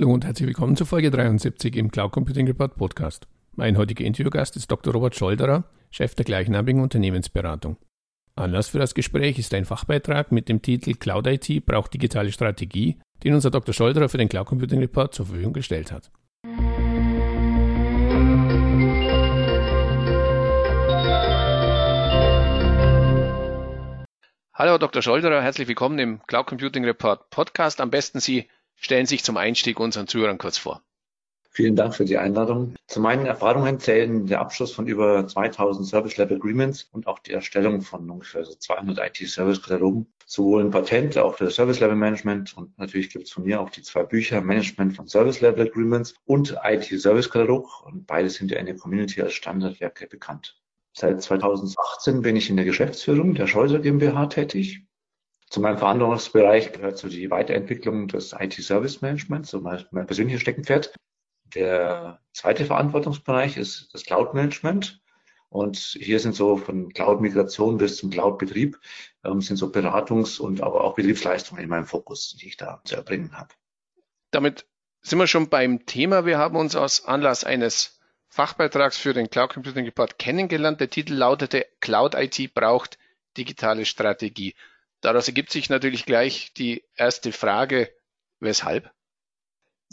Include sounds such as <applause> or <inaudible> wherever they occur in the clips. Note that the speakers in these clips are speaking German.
Hallo und herzlich willkommen zur Folge 73 im Cloud Computing Report Podcast. Mein heutiger Interviewgast ist Dr. Robert Scholderer, Chef der gleichnamigen Unternehmensberatung. Anlass für das Gespräch ist ein Fachbeitrag mit dem Titel Cloud IT braucht digitale Strategie, den unser Dr. Scholderer für den Cloud Computing Report zur Verfügung gestellt hat. Hallo Dr. Scholderer, herzlich willkommen im Cloud Computing Report Podcast. Am besten Sie stellen sich zum Einstieg unseren Zuhörern kurz vor. Vielen Dank für die Einladung. Zu meinen Erfahrungen zählen der Abschluss von über 2000 Service Level Agreements und auch die Erstellung von ungefähr 200 IT-Service-Katalogen, sowohl ein Patent, auch für Service Level Management und natürlich gibt es von mir auch die zwei Bücher Management von Service Level Agreements und IT-Service-Katalog und beide sind ja in der Community als Standardwerke bekannt. Seit 2018 bin ich in der Geschäftsführung der Scholzer GmbH tätig zu meinem Verantwortungsbereich gehört so die Weiterentwicklung des IT-Service Managements, so mein, mein persönliches Steckenpferd. Der zweite Verantwortungsbereich ist das Cloud-Management. Und hier sind so von Cloud-Migration bis zum Cloud-Betrieb ähm, sind so Beratungs- und aber auch Betriebsleistungen in meinem Fokus, die ich da zu erbringen habe. Damit sind wir schon beim Thema. Wir haben uns aus Anlass eines Fachbeitrags für den Cloud Computing Report kennengelernt. Der Titel lautete Cloud IT braucht digitale Strategie. Daraus ergibt sich natürlich gleich die erste Frage, weshalb?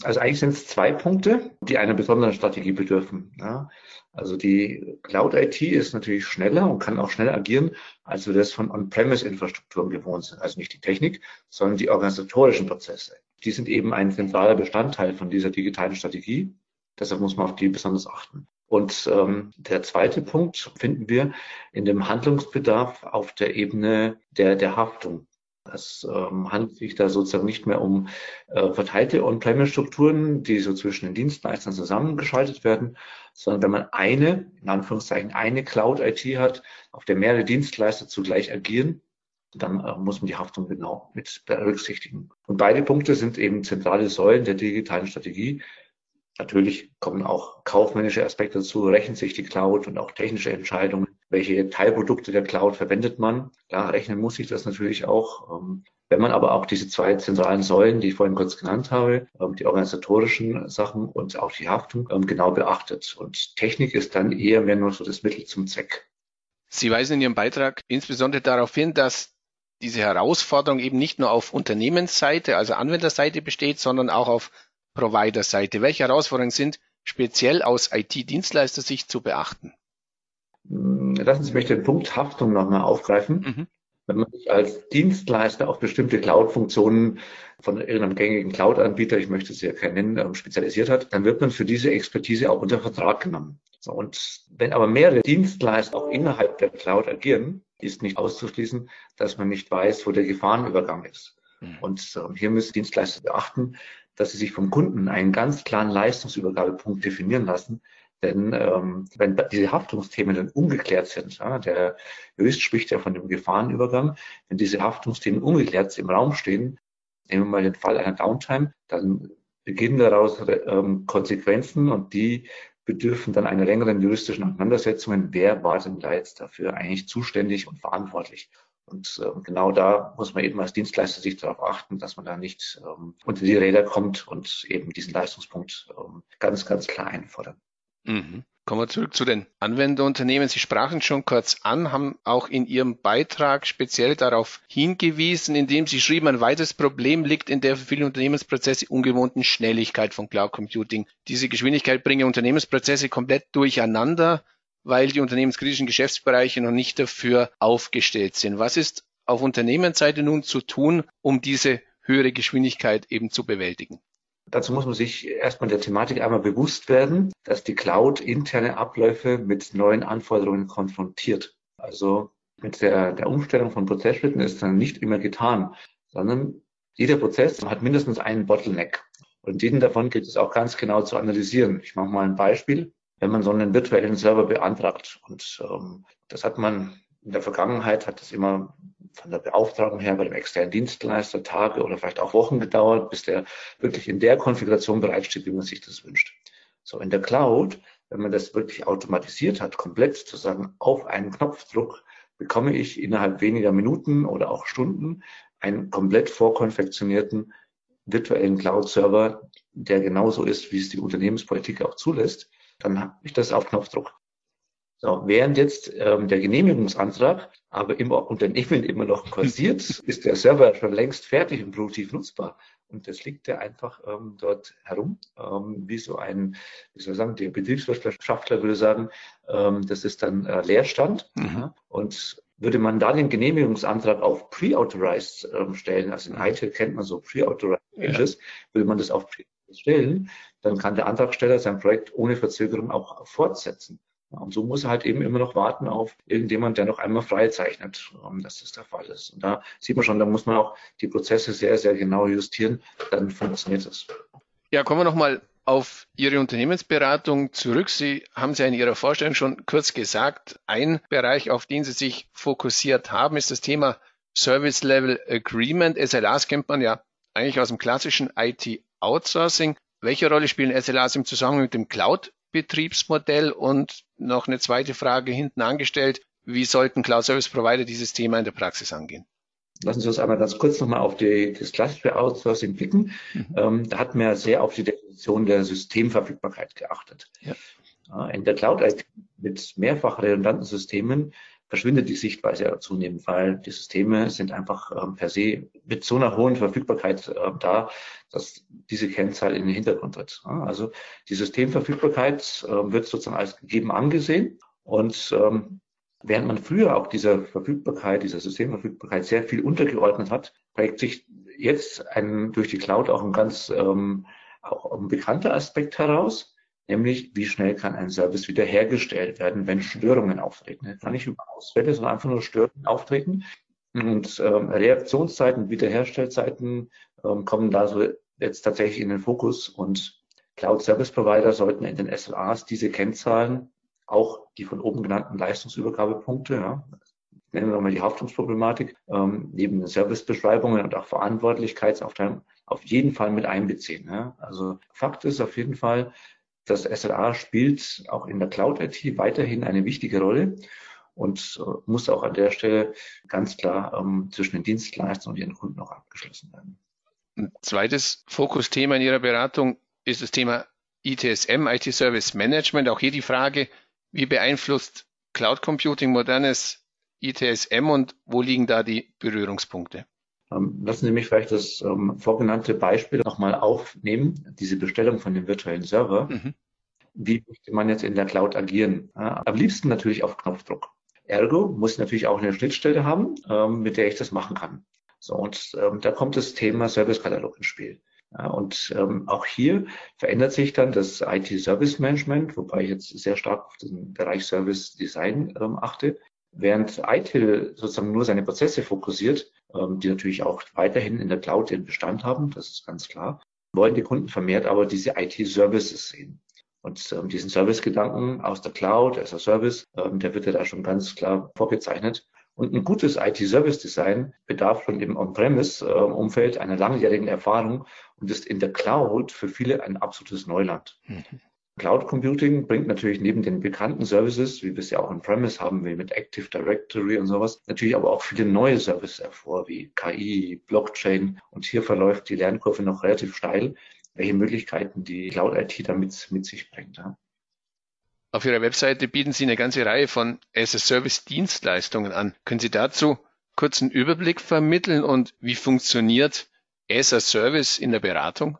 Also eigentlich sind es zwei Punkte, die einer besonderen Strategie bedürfen. Ja. Also die Cloud-IT ist natürlich schneller und kann auch schneller agieren, als wir das von On-Premise-Infrastrukturen gewohnt sind. Also nicht die Technik, sondern die organisatorischen Prozesse. Die sind eben ein zentraler Bestandteil von dieser digitalen Strategie. Deshalb muss man auf die besonders achten. Und ähm, der zweite Punkt finden wir in dem Handlungsbedarf auf der Ebene der, der Haftung. Es ähm, handelt sich da sozusagen nicht mehr um äh, verteilte On-Premise-Strukturen, die so zwischen den Dienstleistern zusammengeschaltet werden, sondern wenn man eine, in Anführungszeichen, eine Cloud-IT hat, auf der mehrere Dienstleister zugleich agieren, dann äh, muss man die Haftung genau mit berücksichtigen. Und beide Punkte sind eben zentrale Säulen der digitalen Strategie, Natürlich kommen auch kaufmännische Aspekte dazu, rechnet sich die Cloud und auch technische Entscheidungen. Welche Teilprodukte der Cloud verwendet man? Klar, rechnen muss ich das natürlich auch. Ähm, wenn man aber auch diese zwei zentralen Säulen, die ich vorhin kurz genannt habe, ähm, die organisatorischen Sachen und auch die Haftung, ähm, genau beachtet. Und Technik ist dann eher mehr nur so das Mittel zum Zweck. Sie weisen in Ihrem Beitrag insbesondere darauf hin, dass diese Herausforderung eben nicht nur auf Unternehmensseite, also Anwenderseite besteht, sondern auch auf Provider-Seite. Welche Herausforderungen sind speziell aus IT-Dienstleister-Sicht zu beachten? Lassen Sie mich den Punkt Haftung nochmal aufgreifen. Mhm. Wenn man sich als Dienstleister auf bestimmte Cloud-Funktionen von irgendeinem gängigen Cloud-Anbieter, ich möchte es ja keinen nennen, ähm, spezialisiert hat, dann wird man für diese Expertise auch unter Vertrag genommen. So, und wenn aber mehrere Dienstleister auch innerhalb der Cloud agieren, ist nicht auszuschließen, dass man nicht weiß, wo der Gefahrenübergang ist. Mhm. Und ähm, hier müssen Dienstleister beachten, dass sie sich vom Kunden einen ganz klaren Leistungsübergabepunkt definieren lassen. Denn ähm, wenn diese Haftungsthemen dann ungeklärt sind, ja, der Jurist spricht ja von dem Gefahrenübergang, wenn diese Haftungsthemen ungeklärt im Raum stehen, nehmen wir mal den Fall einer Downtime, dann beginnen daraus ähm, Konsequenzen und die bedürfen dann einer längeren juristischen Auseinandersetzungen. Wer war denn da jetzt dafür eigentlich zuständig und verantwortlich? Und äh, genau da muss man eben als Dienstleister sich darauf achten, dass man da nicht ähm, unter die Räder kommt und eben diesen Leistungspunkt ähm, ganz, ganz klar einfordern. Mhm. Kommen wir zurück zu den Anwenderunternehmen. Sie sprachen schon kurz an, haben auch in Ihrem Beitrag speziell darauf hingewiesen, indem Sie schrieben, ein weiteres Problem liegt in der für viele Unternehmensprozesse ungewohnten Schnelligkeit von Cloud Computing. Diese Geschwindigkeit bringe Unternehmensprozesse komplett durcheinander weil die unternehmenskritischen Geschäftsbereiche noch nicht dafür aufgestellt sind. Was ist auf Unternehmensseite nun zu tun, um diese höhere Geschwindigkeit eben zu bewältigen? Dazu muss man sich erstmal der Thematik einmal bewusst werden, dass die Cloud interne Abläufe mit neuen Anforderungen konfrontiert. Also mit der, der Umstellung von Prozessschritten ist dann nicht immer getan, sondern jeder Prozess hat mindestens einen Bottleneck. Und jeden davon gilt es auch ganz genau zu analysieren. Ich mache mal ein Beispiel wenn man so einen virtuellen Server beantragt. Und ähm, das hat man in der Vergangenheit, hat das immer von der Beauftragung her bei dem externen Dienstleister Tage oder vielleicht auch Wochen gedauert, bis der wirklich in der Konfiguration bereitsteht, wie man sich das wünscht. So in der Cloud, wenn man das wirklich automatisiert hat, komplett sozusagen auf einen Knopfdruck, bekomme ich innerhalb weniger Minuten oder auch Stunden einen komplett vorkonfektionierten virtuellen Cloud-Server, der genauso ist, wie es die Unternehmenspolitik auch zulässt, dann habe ich das auf Knopfdruck. So, während jetzt ähm, der Genehmigungsantrag aber im Unternehmen immer noch <laughs> kursiert, ist der Server schon längst fertig und produktiv nutzbar. Und das liegt ja einfach ähm, dort herum, ähm, wie so ein, wie soll ich sagen, der Betriebswirtschaftler würde sagen, ähm, das ist dann äh, Leerstand. Mhm. Und würde man da den Genehmigungsantrag auf Pre-Authorized ähm, stellen, also in ITIL kennt man so Pre-Authorized ja. würde man das auf Pre stellen, dann kann der Antragsteller sein Projekt ohne Verzögerung auch fortsetzen. Und so muss er halt eben immer noch warten auf irgendjemand, der noch einmal freizeichnet, dass das der Fall ist. Und da sieht man schon, da muss man auch die Prozesse sehr, sehr genau justieren, dann funktioniert es. Ja, kommen wir nochmal auf Ihre Unternehmensberatung zurück. Sie haben es ja in Ihrer Vorstellung schon kurz gesagt. Ein Bereich, auf den Sie sich fokussiert haben, ist das Thema Service Level Agreement. SLAs kennt man ja eigentlich aus dem klassischen IT Outsourcing. Welche Rolle spielen SLAs im Zusammenhang mit dem Cloud Betriebsmodell? Und noch eine zweite Frage hinten angestellt. Wie sollten Cloud Service Provider dieses Thema in der Praxis angehen? Lassen Sie uns einmal ganz kurz nochmal auf die, das klassische Outsourcing blicken. Mhm. Ähm, da hat man ja sehr auf die Definition der Systemverfügbarkeit geachtet. Ja. In der Cloud mit mehrfach redundanten Systemen verschwindet die Sichtweise ja zunehmend, weil die Systeme sind einfach ähm, per se mit so einer hohen Verfügbarkeit äh, da, dass diese Kennzahl in den Hintergrund tritt. Ja, also die Systemverfügbarkeit äh, wird sozusagen als gegeben angesehen und ähm, während man früher auch dieser Verfügbarkeit, dieser Systemverfügbarkeit sehr viel untergeordnet hat, prägt sich jetzt ein, durch die Cloud auch ein ganz ähm, auch ein bekannter Aspekt heraus, nämlich wie schnell kann ein Service wiederhergestellt werden, wenn Störungen auftreten. Das kann nicht über Ausfälle, sondern einfach nur Störungen auftreten. Und ähm, Reaktionszeiten, Wiederherstellzeiten ähm, kommen da so jetzt tatsächlich in den Fokus und Cloud Service Provider sollten in den SLAs diese Kennzahlen, auch die von oben genannten Leistungsübergabepunkte, ja, nennen wir nochmal die Haftungsproblematik, ähm, neben den Servicebeschreibungen und auch Verantwortlichkeitsaufteilung auf jeden Fall mit einbeziehen. Ja. Also Fakt ist auf jeden Fall, das SLA spielt auch in der Cloud-IT weiterhin eine wichtige Rolle und äh, muss auch an der Stelle ganz klar ähm, zwischen den Dienstleistern und ihren Kunden auch abgeschlossen werden. Ein zweites Fokusthema in Ihrer Beratung ist das Thema ITSM, IT Service Management. Auch hier die Frage, wie beeinflusst Cloud Computing modernes ITSM und wo liegen da die Berührungspunkte? Ähm, lassen Sie mich vielleicht das ähm, vorgenannte Beispiel nochmal aufnehmen, diese Bestellung von dem virtuellen Server. Mhm. Wie möchte man jetzt in der Cloud agieren? Ja, am liebsten natürlich auf Knopfdruck. Ergo muss ich natürlich auch eine Schnittstelle haben, ähm, mit der ich das machen kann. So, und ähm, da kommt das Thema Service-Katalog ins Spiel. Ja, und ähm, auch hier verändert sich dann das IT-Service Management, wobei ich jetzt sehr stark auf den Bereich Service Design ähm, achte. Während ITIL sozusagen nur seine Prozesse fokussiert, ähm, die natürlich auch weiterhin in der Cloud den Bestand haben, das ist ganz klar, wollen die Kunden vermehrt aber diese IT-Services sehen. Und ähm, diesen Service-Gedanken aus der Cloud, as Service, ähm, der wird ja da schon ganz klar vorgezeichnet. Und ein gutes IT-Service-Design bedarf schon im On-Premise-Umfeld einer langjährigen Erfahrung und ist in der Cloud für viele ein absolutes Neuland. Mhm. Cloud Computing bringt natürlich neben den bekannten Services, wie wir es ja auch on-premise haben, wie mit Active Directory und sowas, natürlich aber auch viele neue Services hervor, wie KI, Blockchain. Und hier verläuft die Lernkurve noch relativ steil, welche Möglichkeiten die Cloud IT damit mit sich bringt. Ja. Auf Ihrer Webseite bieten Sie eine ganze Reihe von as-a-Service-Dienstleistungen an. Können Sie dazu kurz einen Überblick vermitteln und wie funktioniert as-a-Service in der Beratung?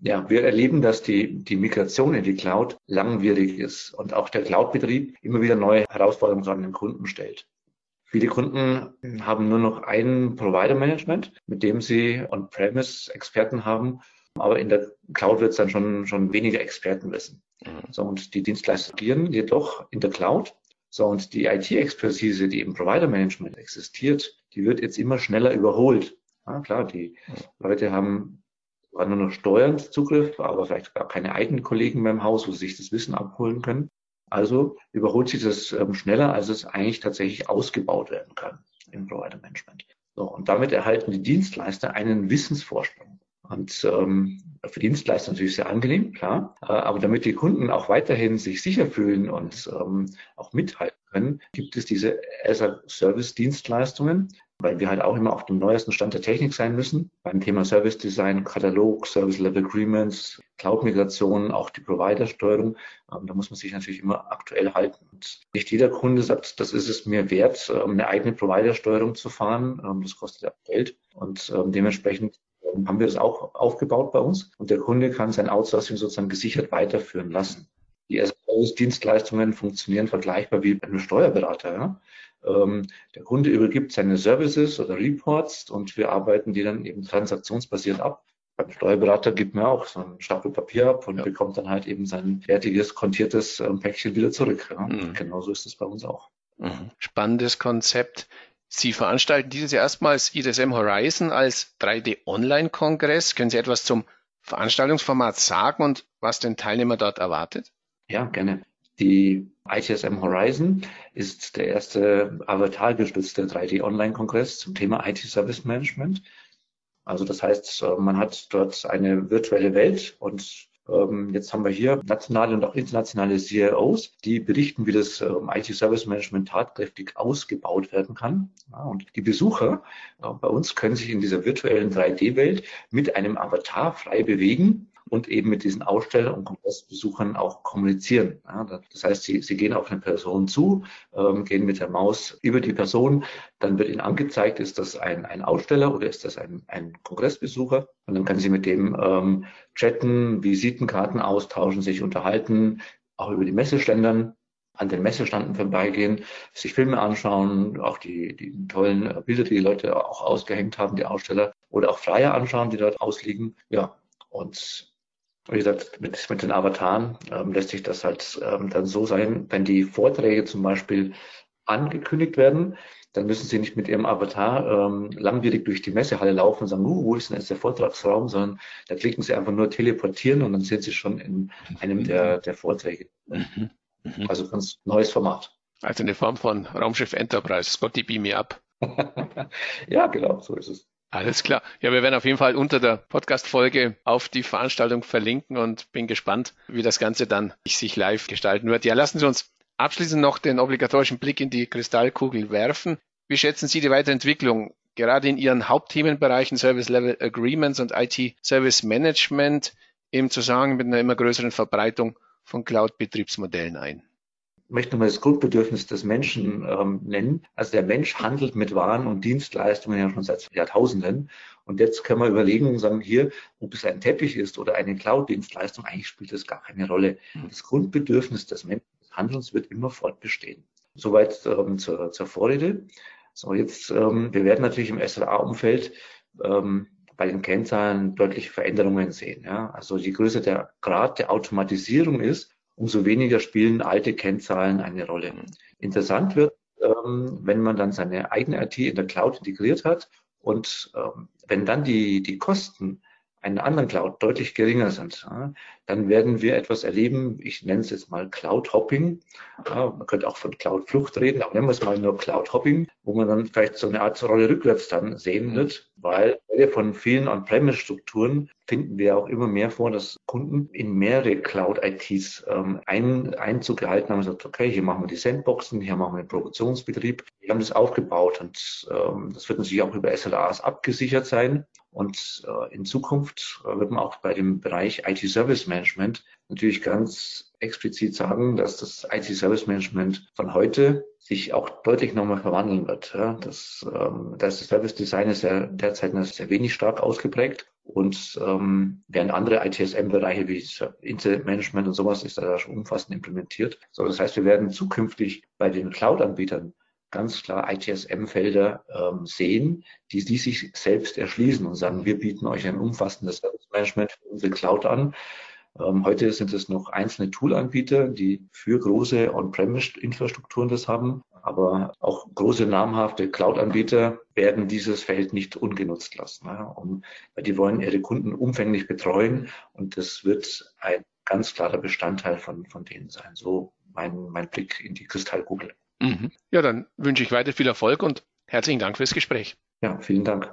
Ja, wir erleben, dass die, die Migration in die Cloud langwierig ist und auch der Cloud-Betrieb immer wieder neue Herausforderungen an den Kunden stellt. Viele Kunden haben nur noch ein Provider-Management, mit dem sie On-Premise-Experten haben, aber in der Cloud wird es dann schon, schon weniger Experten wissen. Mhm. So, und die Dienstleister agieren jedoch in der Cloud. So, und die IT-Expertise, die im Provider-Management existiert, die wird jetzt immer schneller überholt. Ja, klar, die mhm. Leute haben war nur noch steuernd Zugriff, aber vielleicht gar keine eigenen Kollegen mehr im Haus, wo sie sich das Wissen abholen können. Also überholt sich das ähm, schneller, als es eigentlich tatsächlich ausgebaut werden kann im Provider Management. So, und damit erhalten die Dienstleister einen Wissensvorsprung. Und ähm, für Dienstleister natürlich sehr angenehm, klar. Äh, aber damit die Kunden auch weiterhin sich sicher fühlen und ähm, auch mithalten können, gibt es diese Azure Service Dienstleistungen, weil wir halt auch immer auf dem neuesten Stand der Technik sein müssen. Beim Thema Service Design, Katalog, Service Level Agreements, Cloud-Migration, auch die Provider-Steuerung. Ähm, da muss man sich natürlich immer aktuell halten. Und nicht jeder Kunde sagt, das ist es mir wert, ähm, eine eigene Provider-Steuerung zu fahren. Ähm, das kostet ja Geld. Und dementsprechend haben wir das auch aufgebaut bei uns. Und der Kunde kann sein Outsourcing sozusagen gesichert weiterführen lassen. Die Dienstleistungen funktionieren vergleichbar wie bei einem Steuerberater. Ja? Ähm, der Kunde übergibt seine Services oder Reports und wir arbeiten die dann eben transaktionsbasiert ab. Beim Steuerberater gibt man auch so einen Stapel Papier ab und ja. bekommt dann halt eben sein fertiges, kontiertes ähm, Päckchen wieder zurück. Ja? Mhm. Genauso ist es bei uns auch. Mhm. Spannendes Konzept. Sie veranstalten dieses Jahr erstmals IDSM Horizon als 3D-Online-Kongress. Können Sie etwas zum Veranstaltungsformat sagen und was den Teilnehmer dort erwartet? Ja, gerne. Die ITSM Horizon ist der erste avatargestützte 3D-Online-Kongress zum Thema IT-Service Management. Also das heißt, äh, man hat dort eine virtuelle Welt und ähm, jetzt haben wir hier nationale und auch internationale CIOs, die berichten, wie das ähm, IT-Service Management tatkräftig ausgebaut werden kann. und die Besucher äh, bei uns können sich in dieser virtuellen 3D-Welt mit einem Avatar frei bewegen und eben mit diesen Aussteller- und Kongressbesuchern auch kommunizieren. Das heißt, sie, sie gehen auf eine Person zu, ähm, gehen mit der Maus über die Person, dann wird ihnen angezeigt, ist das ein, ein Aussteller oder ist das ein, ein Kongressbesucher? Und dann können sie mit dem ähm, chatten, Visitenkarten austauschen, sich unterhalten, auch über die Messeständern an den Messestanden vorbeigehen, sich Filme anschauen, auch die, die tollen Bilder, die die Leute auch ausgehängt haben, die Aussteller, oder auch Flyer anschauen, die dort ausliegen. Ja, und wie gesagt, mit, mit den Avataren ähm, lässt sich das halt ähm, dann so sein, wenn die Vorträge zum Beispiel angekündigt werden, dann müssen Sie nicht mit Ihrem Avatar ähm, langwierig durch die Messehalle laufen und sagen, uh, wo ist denn jetzt der Vortragsraum, sondern da klicken Sie einfach nur teleportieren und dann sind Sie schon in einem der, der Vorträge. Mhm. Mhm. Also ganz neues Format. Also eine Form von Raumschiff Enterprise. Scotty, beam me up. <laughs> ja, genau, so ist es. Alles klar. Ja, wir werden auf jeden Fall unter der Podcast-Folge auf die Veranstaltung verlinken und bin gespannt, wie das Ganze dann sich live gestalten wird. Ja, lassen Sie uns abschließend noch den obligatorischen Blick in die Kristallkugel werfen. Wie schätzen Sie die Weiterentwicklung gerade in Ihren Hauptthemenbereichen Service Level Agreements und IT Service Management im Zusammenhang mit einer immer größeren Verbreitung von Cloud-Betriebsmodellen ein? Möchte mal das Grundbedürfnis des Menschen ähm, nennen. Also der Mensch handelt mit Waren und Dienstleistungen ja schon seit Jahrtausenden. Und jetzt können wir überlegen und sagen, hier, ob es ein Teppich ist oder eine Cloud-Dienstleistung, eigentlich spielt das gar keine Rolle. Mhm. Das Grundbedürfnis des Menschen des Handelns wird immer fortbestehen. Soweit ähm, zur, zur Vorrede. So, jetzt, ähm, wir werden natürlich im SLA-Umfeld ähm, bei den Kennzahlen deutliche Veränderungen sehen. Ja? Also je größer der Grad der Automatisierung ist, umso weniger spielen alte Kennzahlen eine Rolle. Interessant wird, ähm, wenn man dann seine eigene IT in der Cloud integriert hat und ähm, wenn dann die, die Kosten einer anderen Cloud deutlich geringer sind, dann werden wir etwas erleben, ich nenne es jetzt mal Cloud Hopping. man könnte auch von Cloud Flucht reden, aber nennen wir es mal nur Cloud Hopping, wo man dann vielleicht so eine Art Rolle rückwärts dann sehen wird, weil von vielen On-Premise-Strukturen finden wir auch immer mehr vor, dass Kunden in mehrere Cloud-ITs ähm, ein, Einzug gehalten haben und gesagt, okay, hier machen wir die Sandboxen, hier machen wir den Produktionsbetrieb. Wir haben das aufgebaut und ähm, das wird natürlich auch über SLAs abgesichert sein. Und äh, in Zukunft äh, wird man auch bei dem Bereich IT-Service Management natürlich ganz explizit sagen, dass das IT-Service Management von heute sich auch deutlich nochmal verwandeln wird. Das, ähm, das Service Design ist ja derzeit noch sehr wenig stark ausgeprägt. Und ähm, während andere ITSM-Bereiche wie Incident Management und sowas ist da schon umfassend implementiert. So, das heißt, wir werden zukünftig bei den Cloud-Anbietern ganz klar ITSM-Felder ähm, sehen, die, die sich selbst erschließen und sagen, wir bieten euch ein umfassendes Service Management für unsere Cloud an. Ähm, heute sind es noch einzelne Tool-Anbieter, die für große On-Premise-Infrastrukturen das haben. Aber auch große namhafte Cloud-Anbieter werden dieses Feld nicht ungenutzt lassen. Ja, um, weil die wollen ihre Kunden umfänglich betreuen und das wird ein ganz klarer Bestandteil von, von denen sein. So mein, mein Blick in die Kristallkugel. Mhm. Ja, dann wünsche ich weiter viel Erfolg und herzlichen Dank fürs Gespräch. Ja, vielen Dank.